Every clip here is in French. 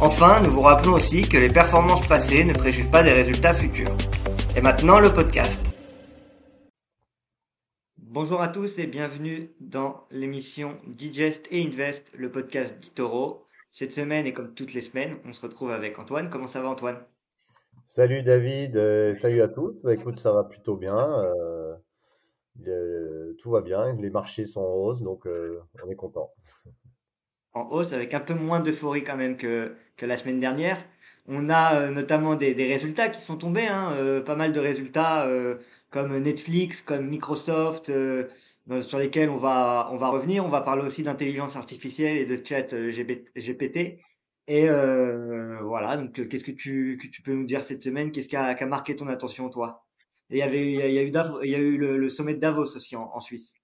Enfin, nous vous rappelons aussi que les performances passées ne préjugent pas des résultats futurs. Et maintenant, le podcast. Bonjour à tous et bienvenue dans l'émission Digest et Invest, le podcast d'Itoro. Cette semaine et comme toutes les semaines, on se retrouve avec Antoine. Comment ça va Antoine? Salut David, euh, salut à tous. Bah, écoute, ça va plutôt bien. Euh, tout va bien, les marchés sont en hausse, donc euh, on est content hausse avec un peu moins d'euphorie quand même que, la semaine dernière. On a euh, notamment des, résultats qui sont tombés, hein, euh, pas mal de résultats euh, comme Netflix, comme Microsoft, sur lesquels on va, revenir. On va parler aussi d'intelligence artificielle et de chat GPT. Et voilà, donc qu'est-ce que tu, peux nous dire cette semaine? Qu'est-ce qui a, marqué ton attention, toi? Il y y a eu, le, sommet de Davos aussi en Suisse.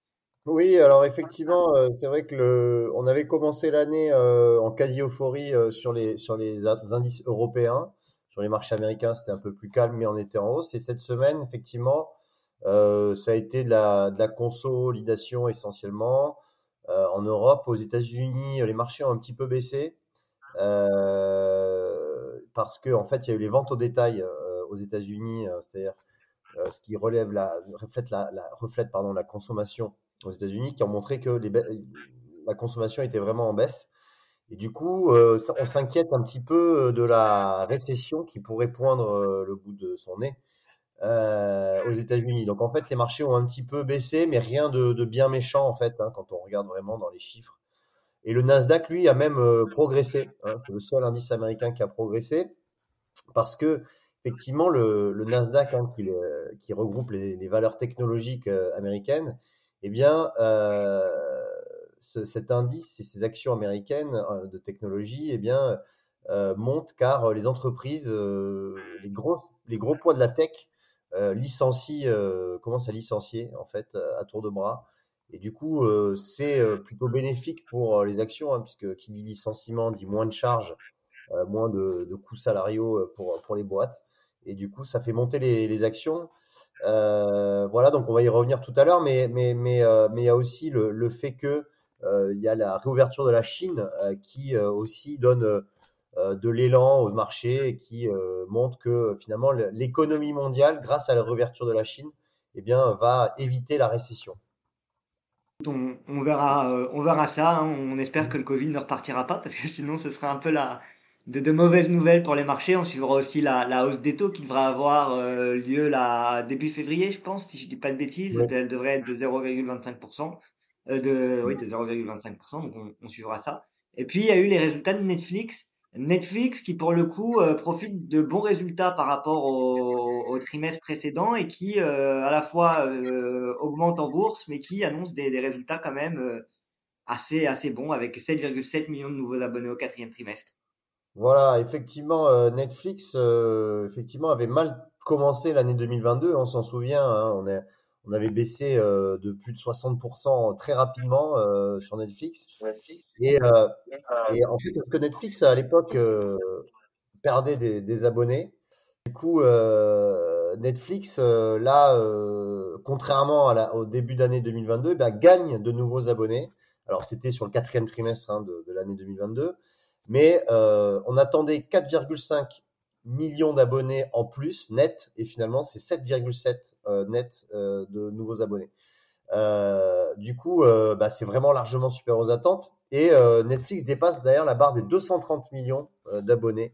Oui, alors effectivement, euh, c'est vrai que le, on avait commencé l'année euh, en quasi-euphorie euh, sur les, sur les indices européens. Sur les marchés américains, c'était un peu plus calme, mais on était en hausse. Et cette semaine, effectivement, ça a été de la, de la consolidation essentiellement. en Europe, aux États-Unis, les marchés ont un petit peu baissé parce que en fait, il y a eu les ventes au détail aux États-Unis, c'est-à-dire ce qui relève la, reflète la, la reflète pardon la consommation aux États-Unis qui ont montré que la consommation était vraiment en baisse. Et du coup, euh, on s'inquiète un petit peu de la récession qui pourrait poindre euh, le bout de son nez euh, aux États-Unis. Donc en fait, les marchés ont un petit peu baissé, mais rien de, bien méchant en fait, hein, quand on regarde vraiment dans les chiffres. Et le Nasdaq, lui, a même euh, progressé. Hein, c'est le seul indice américain qui a progressé parce que effectivement, le, Nasdaq, hein, qui, regroupe les valeurs technologiques américaines, eh bien, euh, cet indice et ces actions américaines euh, de technologie, eh bien, euh, montent car les entreprises, les gros, les gros poids de la tech licencient, commencent à licencier en fait à tour de bras. Et du coup, c'est plutôt bénéfique pour les actions, hein, puisque qui dit licenciement dit moins de charges, moins de, coûts salariaux pour, pour les boîtes. Et du coup, ça fait monter les, les actions. Euh, voilà, donc on va y revenir tout à l'heure, mais mais mais euh, mais il y a aussi le, fait que euh, il y a la réouverture de la Chine qui aussi donne de l'élan au marché et qui montre que finalement l'économie mondiale, grâce à la réouverture de la Chine, eh bien, va éviter la récession. On, on verra, on verra ça. Hein. On espère que le Covid ne repartira pas parce que sinon ce sera un peu la, de, de, mauvaises nouvelles pour les marchés. On suivra aussi la, la hausse des taux qui devra avoir euh, lieu là, début février, je pense, si je dis pas de bêtises. Elle devrait être de 0,25%. Euh, de, oui, de 0,25%, donc on, on, suivra ça. Et puis, il y a eu les résultats de Netflix. Netflix qui, pour le coup, euh, profite de bons résultats par rapport au, au trimestre précédent et qui, euh, à la fois, euh, augmente en bourse, mais qui annonce des, des résultats quand même assez, assez bons avec 7,7 millions de nouveaux abonnés au quatrième trimestre. Voilà, effectivement, euh, Netflix euh, effectivement avait mal commencé l'année 2022. On s'en souvient. Hein, on, est, on avait baissé euh, de plus de 60% très rapidement sur Netflix. Et, et, en fait, parce que Netflix à l'époque perdait des, des, abonnés. Du coup, Netflix là, contrairement à la, au début d'année 2022, bah, gagne de nouveaux abonnés. Alors c'était sur le quatrième trimestre hein, de, de l'année 2022. Mais euh, on attendait 4,5 millions d'abonnés en plus net, et finalement c'est 7,7 euh, net euh, de nouveaux abonnés. Euh, du coup, bah, c'est vraiment largement supérieur aux attentes. Et Netflix dépasse d'ailleurs la barre des 230 millions d'abonnés.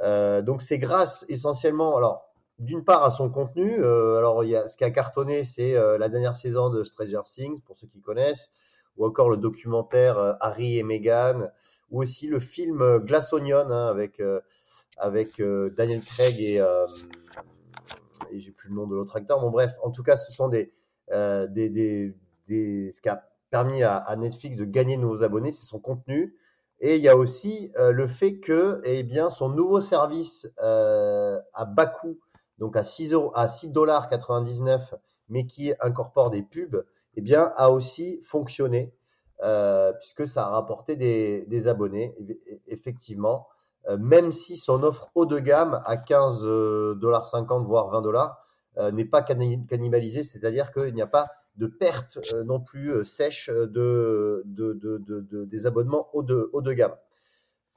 donc c'est grâce essentiellement, alors d'une part à son contenu. alors ce qui a cartonné, c'est la dernière saison de Stranger Things pour ceux qui connaissent, ou encore le documentaire Harry et Meghan ou aussi le film euh, Glass Onion hein, avec euh, avec euh, Daniel Craig et et j'ai plus le nom de l'autre acteur. Bon bref, en tout cas, ce sont des des, des, ce qui a permis à, Netflix de gagner de nouveaux abonnés, c'est son contenu. Et il y a aussi le fait que, eh bien, son nouveau service à bas coût donc à 6 euros, à 6 dollars 99, mais qui incorpore des pubs, eh bien, a aussi fonctionné euh, puisque ça a rapporté des, des abonnés, effectivement. Euh, même si son offre haut de gamme à 15 dollars 50 voire 20 dollars n'est pas cannibalisée, c'est-à-dire qu'il n'y a pas de perte non plus sèche de, de, de, de, des abonnements haut de, haut de gamme.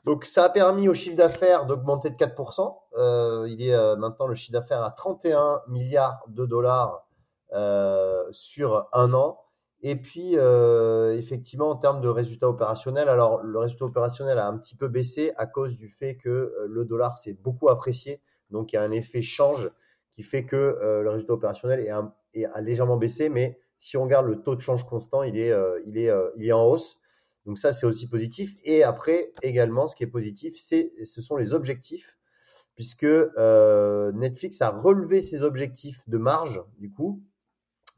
Donc ça a permis au chiffre d'affaires d'augmenter de 4%. Euh, il est euh, maintenant le chiffre d'affaires à 31 milliards de dollars euh, sur un an. Et puis euh, effectivement en termes de résultats opérationnels, alors le résultat opérationnel a un petit peu baissé à cause du fait que euh, le dollar s'est beaucoup apprécié. Donc il y a un effet change qui fait que euh, le résultat opérationnel est, légèrement baissé, mais si on regarde le taux de change constant, il est, il est, il est en hausse. Donc ça, c'est aussi positif. Et après, également, ce qui est positif, c'est, ce sont les objectifs, puisque euh, Netflix a relevé ses objectifs de marge, du coup.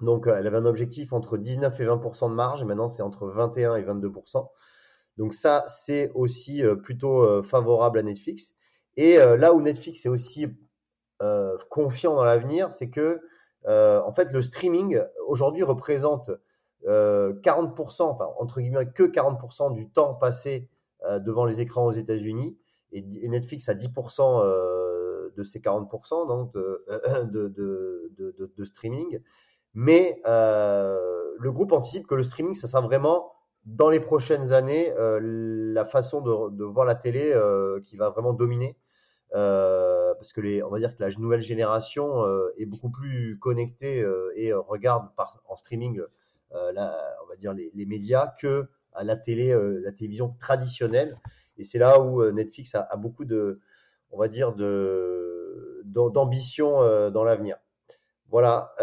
Donc, elle avait un objectif entre 19 et 20% de marge, et maintenant, c'est entre 21 et 22% Donc ça, c'est aussi euh, plutôt euh, favorable à Netflix. Et euh, là où Netflix est aussi euh, confiant dans l'avenir, c'est que, en fait, le streaming, aujourd'hui, représente 40%, euh, enfin entre guillemets que 40% du temps passé euh, devant les écrans aux États-Unis et, Netflix a 10% euh, de ces 40% donc de streaming. Mais le groupe anticipe que le streaming, ça sera vraiment dans les prochaines années la façon de, voir la télé qui va vraiment dominer. parce que les, on va dire que la nouvelle génération est beaucoup plus connectée et regarde par, en streaming euh, on va dire les, médias que à la télé, euh, la télévision traditionnelle. Et c'est là où euh, Netflix a, beaucoup de, on va dire, de, d'ambition dans l'avenir. Voilà.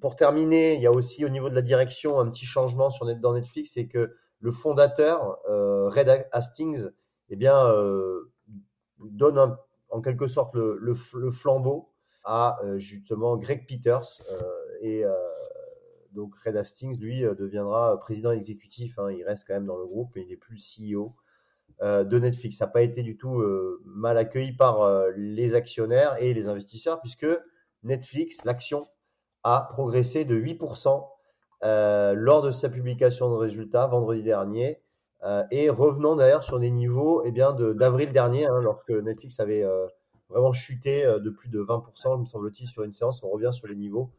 pour terminer, il y a aussi au niveau de la direction un petit changement sur dans Netflix, c'est que le fondateur Red Hastings, eh bien, donne en quelque sorte le, flambeau à justement Greg Peters et donc Red Hastings, lui, euh, deviendra président exécutif. Hein. il reste quand même dans le groupe, mais il n'est plus CEO euh, de Netflix. Ça n'a pas été du tout euh, mal accueilli par les actionnaires et les investisseurs, puisque Netflix, l'action, a progressé de 8% lors de sa publication de résultats vendredi dernier. et revenant d'ailleurs sur des niveaux eh bien, d'avril dernier, hein, lorsque Netflix avait vraiment chuté de plus de 20%, me semble-t-il, sur une séance, on revient sur les niveaux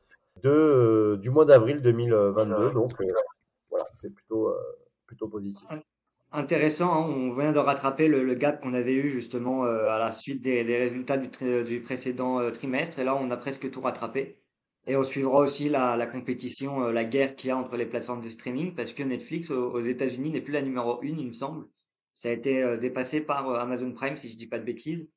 de, euh, du mois d'avril 2022. Donc euh, voilà, c'est plutôt, euh, plutôt positif. Intéressant, hein. on vient de rattraper le, gap qu'on avait eu justement à la suite des, résultats du, précédent trimestre. Et là, on a presque tout rattrapé. Et on suivra aussi la, compétition, la guerre qu'il y a entre les plateformes de streaming, parce que Netflix aux, États-Unis n'est plus la numéro une, il me semble. Ça a été dépassé par Amazon Prime, si je dis pas de bêtises.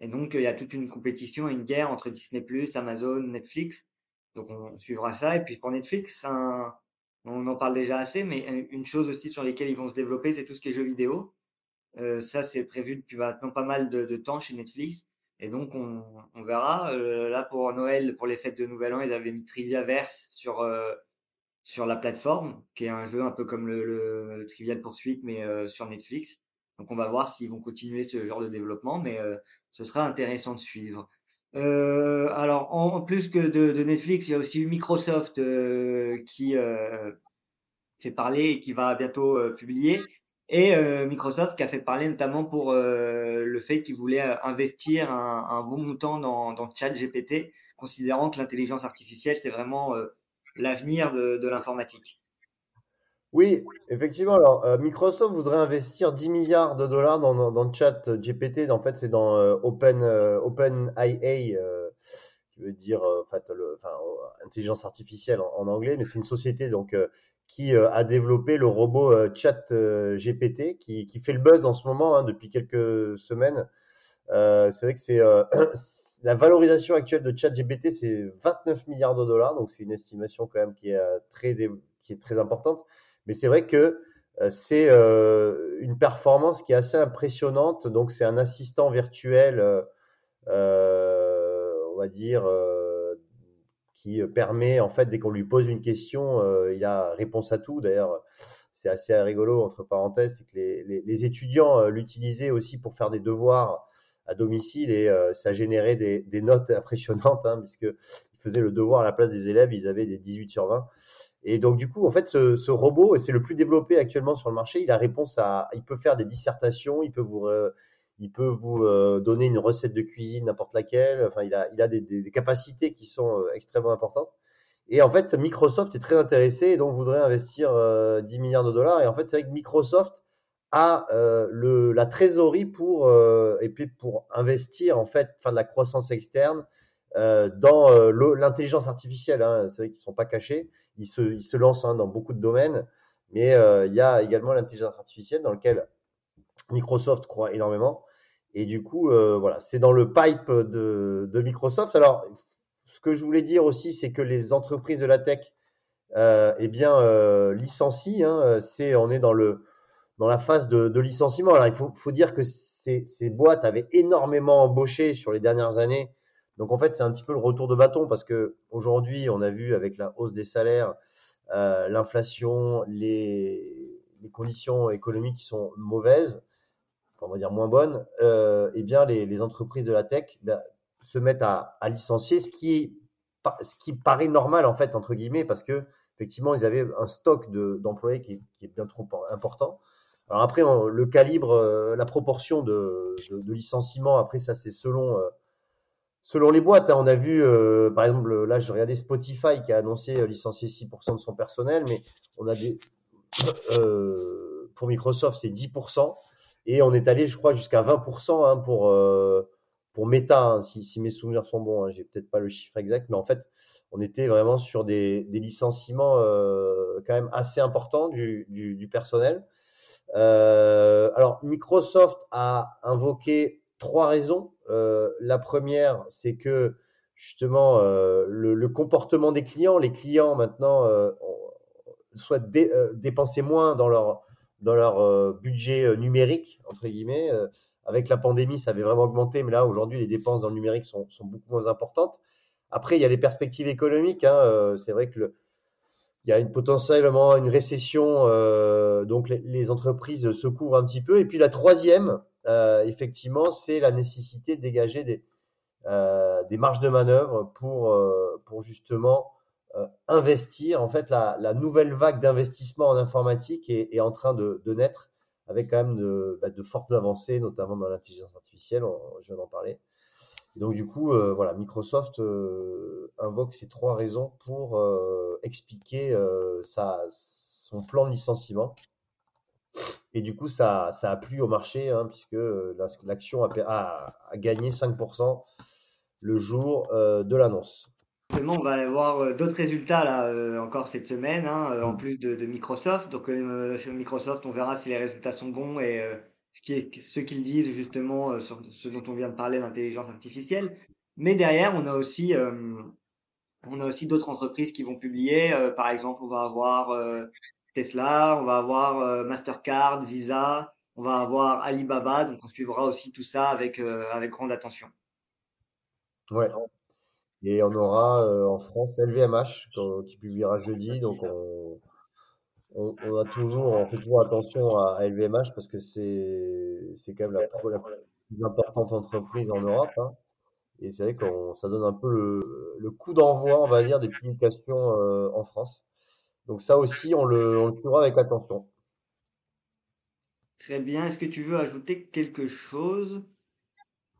Et donc, il y a toute une compétition et une guerre entre Disney+, Amazon, Netflix. Donc on suivra ça. Et puis pour Netflix, on en parle déjà assez, mais une chose aussi sur lesquelles ils vont se développer, c'est tout ce qui est jeux vidéo. Ça, c'est prévu depuis maintenant pas mal de, temps chez Netflix. Et donc, on, verra. Là, pour Noël, pour les fêtes de Nouvel An, ils avaient mis Trivial Verse sur, sur la plateforme, qui est un jeu un peu comme le, Trivial Poursuite, mais sur Netflix. Donc, on va voir s'ils vont continuer ce genre de développement, mais ce sera intéressant de suivre. Euh, alors, en, plus que de, Netflix, il y a aussi Microsoft euh, qui euh, s'est parlé et qui va bientôt euh, publier. Et Microsoft qui a fait parler notamment pour le fait qu'il voulait investir un, bon montant dans, dans ChatGPT, considérant que l'intelligence artificielle, c'est vraiment l'avenir de l'informatique. Oui, effectivement. Alors, euh, Microsoft voudrait investir 10 milliards de dollars dans, dans, le chat GPT. En fait, c'est dans euh, Open, euh, Open IA, qui veut dire en fait, le, enfin, intelligence artificielle en, anglais, mais c'est une société donc qui a développé le robot Chat GPT, qui, qui, fait le buzz en ce moment hein, depuis quelques semaines. c'est vrai que c'est la valorisation actuelle de Chat GPT, c'est 29 milliards de dollars, donc c'est une estimation quand même qui est très qui est très importante. Mais c'est vrai que euh, c'est euh, une performance qui est assez impressionnante. Donc, c'est un assistant virtuel, euh, on va dire, qui permet, en fait, dès qu'on lui pose une question, il a réponse à tout. D'ailleurs, c'est assez rigolo, entre parenthèses, c'est que les, étudiants l'utilisaient aussi pour faire des devoirs à domicile et ça générait des, des notes impressionnantes, hein, puisque faisaient le devoir à la place des élèves, ils avaient des 18 sur 20. Et donc, du coup, en fait, ce, robot, et c'est le plus développé actuellement sur le marché, il a réponse à, il peut faire des dissertations, il peut vous, il peut vous euh, donner une recette de cuisine, n'importe laquelle. Enfin, il a, il a des, capacités qui sont euh, extrêmement importantes. Et en fait, Microsoft est très intéressé et donc voudrait investir 10 euh, milliards de dollars. Et en fait, c'est vrai que Microsoft a le, la trésorerie pour et puis pour investir en fait, faire de la croissance externe dans l'intelligence artificielle. Hein. C'est vrai qu'ils sont pas cachés. Ils se, ils se lancent hein, dans beaucoup de domaines, mais il y a également l'intelligence artificielle dans lequel Microsoft croit énormément. Et du coup, euh, voilà, c'est dans le pipe de, de, Microsoft. Alors, ce que je voulais dire aussi, c'est que les entreprises de la tech, euh, eh bien, euh, licencient. Hein, c'est, on est dans le dans la phase de, de licenciement. Alors, il faut, faut dire que ces, ces boîtes avaient énormément embauché sur les dernières années. Donc, en fait, c'est un petit peu le retour de bâton parce que aujourd'hui, on a vu avec la hausse des salaires, euh, l'inflation, les, les conditions économiques qui sont mauvaises on va dire moins bonnes, euh, eh bien les, les, entreprises de la tech ben, se mettent à, à, licencier, ce qui, ce qui paraît normal en fait entre guillemets parce que effectivement ils avaient un stock d'employés qui, qui, est bien trop important. Alors après le calibre, euh, la proportion de, de, de licenciements, après ça c'est selon euh, selon les boîtes. Hein. On a vu euh, par exemple là je regardais Spotify qui a annoncé licencier 6% de son personnel, mais on a des pour Microsoft c'est 10%. Et on est allé, je crois, jusqu'à 20% hein, pour, euh, pour Meta, hein, si, si, mes souvenirs sont bons. Hein, J'ai peut-être pas le chiffre exact, mais en fait, on était vraiment sur des, des licenciements euh, quand même assez importants du, du, du personnel. Euh, alors, Microsoft a invoqué trois raisons. Euh, la première, c'est que justement euh, le, comportement des clients, les clients maintenant euh, souhaitent dé, dépenser moins dans leur dans leur euh, budget numérique, entre guillemets. Avec la pandémie, ça avait vraiment augmenté, mais là, aujourd'hui, les dépenses dans le numérique sont, beaucoup moins importantes. Après, il y a les perspectives économiques. Hein, c'est vrai que il y a une, potentiellement une récession, donc les, entreprises se couvrent un petit peu. Et puis la troisième, euh, effectivement, c'est la nécessité de dégager des, euh, marges de manœuvre pour, pour justement euh, investir. En fait, la, nouvelle vague d'investissement en informatique est, en train de, naître avec quand même de, bah, de fortes avancées, notamment dans l'intelligence artificielle. Je viens d'en parler. Donc du coup, euh, voilà, Microsoft euh, invoque ces trois raisons pour euh, expliquer euh, son plan de licenciement. Et du coup, ça, ça a plu au marché, hein, puisque l'action a, a, a, gagné 5% le jour euh, de l'annonce on va aller voir euh, d'autres résultats là euh, encore cette semaine, hein, euh, en mm. plus de, de Microsoft. Donc chez Microsoft, on verra si les résultats sont bons et ce qu'ils disent justement sur ce dont on vient de parler, l'intelligence artificielle. Mais derrière, on a aussi on a aussi d'autres entreprises qui vont publier. par exemple, on va avoir On va avoir Mastercard, Visa, on va avoir Alibaba. Donc on suivra aussi tout ça avec avec grande attention. Ouais. Et on aura euh, en France LVMH qui publiera jeudi. Donc on, on, a toujours, fait toujours attention à, LVMH parce que c'est c'est quand même la, plus importante entreprise en Europe. Hein. Et c'est vrai que ça donne un peu le, coup d'envoi, on va dire, des publications euh, en France. Donc ça aussi, on le, on le suivra avec attention. Très bien. Est-ce que tu veux ajouter quelque chose?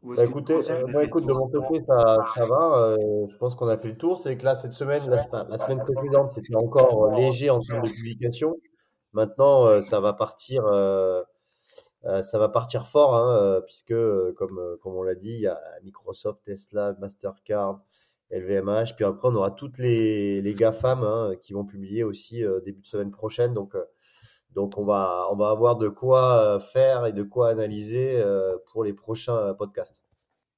Bah, écoutez, euh, écoute, de mon côté, ça, ça va. Euh, je pense qu'on a fait le tour. C'est que là, cette semaine, la, la semaine précédente, c'était encore euh, léger en termes de publication. Maintenant, euh, ça va partir, ça va partir fort, hein, puisque, comme, comme on l'a dit, il y a Microsoft, Tesla, Mastercard, LVMH. Puis après, on aura toutes les, les GAFAM hein, qui vont publier aussi début de semaine prochaine. Donc, donc on va, on va avoir de quoi euh, faire et de quoi analyser euh, pour les prochains podcasts.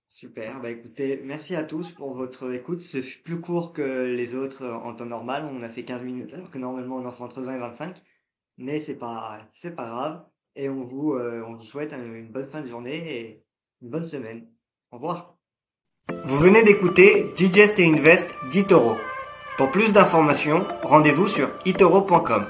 Super, bah écoutez, merci à tous pour votre écoute. Ce fut plus court que les autres en temps normal. On a fait 15 minutes alors que normalement on en fait entre 20 et 25. Mais c'est pas, c'est pas grave. Et on vous, euh, on vous souhaite une bonne fin de journée et une bonne semaine. Au revoir. Vous venez d'écouter Digest et Invest d'Itoro. Pour plus d'informations, rendez-vous sur itoro.com.